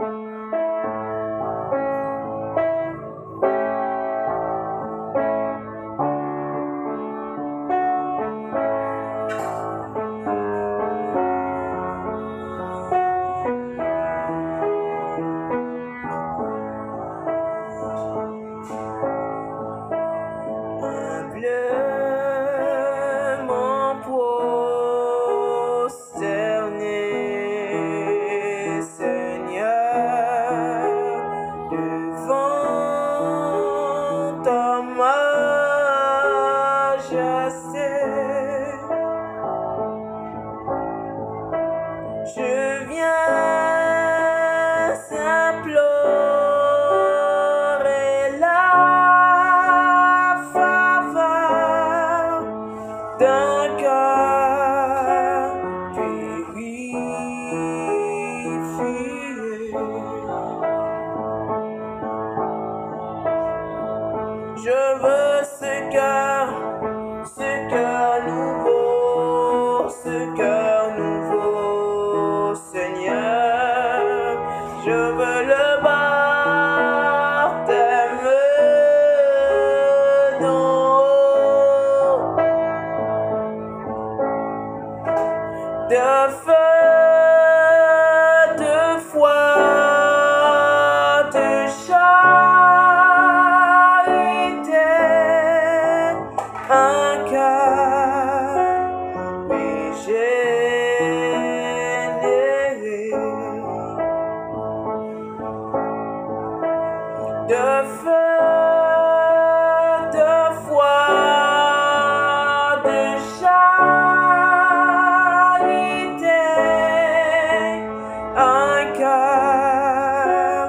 Música je veux. de feu, de foi, de charité, un cœur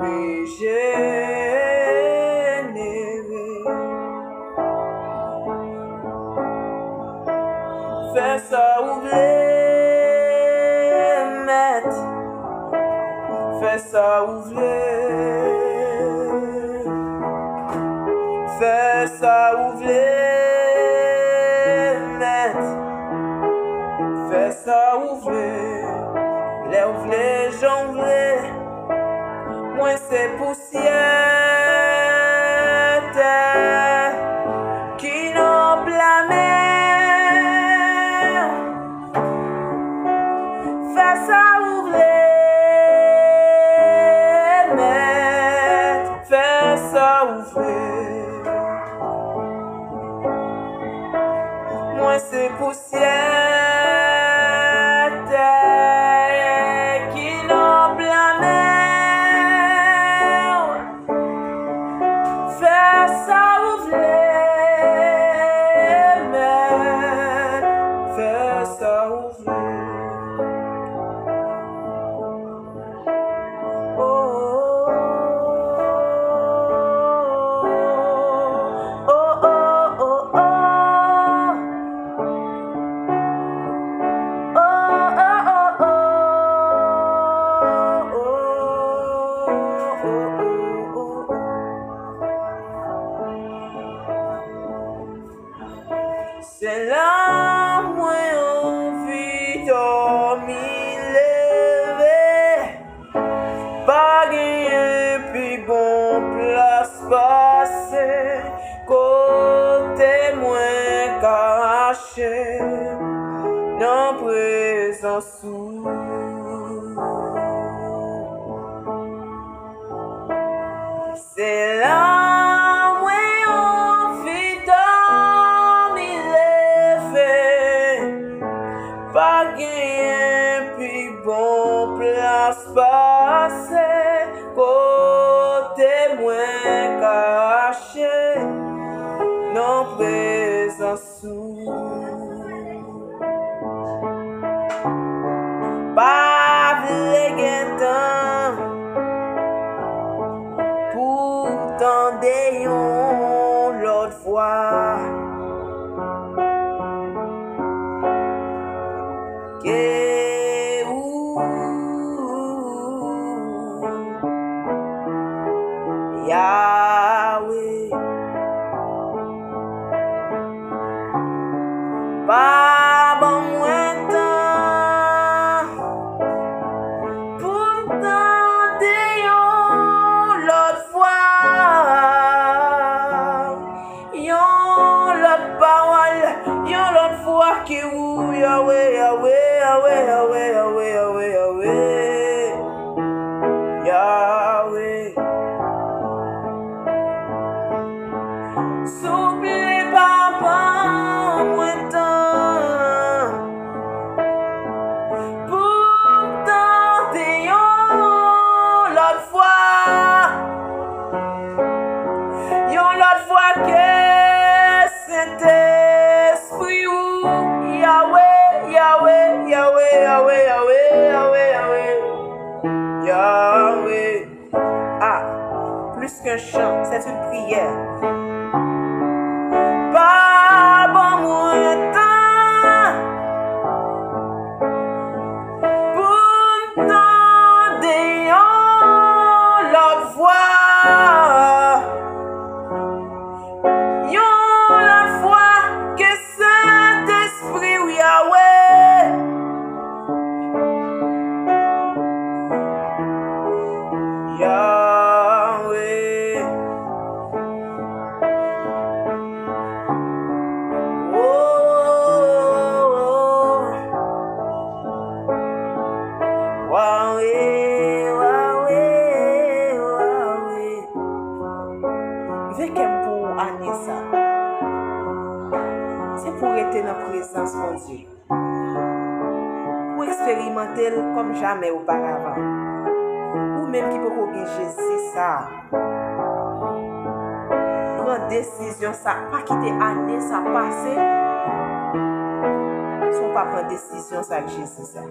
régénéré. Fais ça ouvrir, maître, fais ça ouvrir. Fais ça ouvrir, les ouvrir, j'en. Moi, c'est poussière qui n'en plaît. Fais ça ouvre, mais fais ça ouvrir. Moi, c'est poussière. confessa. prezansou. Se la mwen anfidan mi leve, pa genyen pi bon plas pase, kote mwen kache, nan prezansou. Lord foi. Que Yahweh. Bye. Yahweh. Souple papa mwen tan Pou tan Yon lot fwa ke sente Esprit ou Yahweh, Yahweh, Yahweh, Yahweh, Yahweh. Chant, c'est une prière. bonje pou ane sa. Se pou rete nan prezans bonje. Pou eksperimente l kom jame ou paravan. Ou menm ki pou kogue Jezi sa. Pren desisyon sa, pa kite ane sa pase. Sou pa pren desisyon sa jesi sa.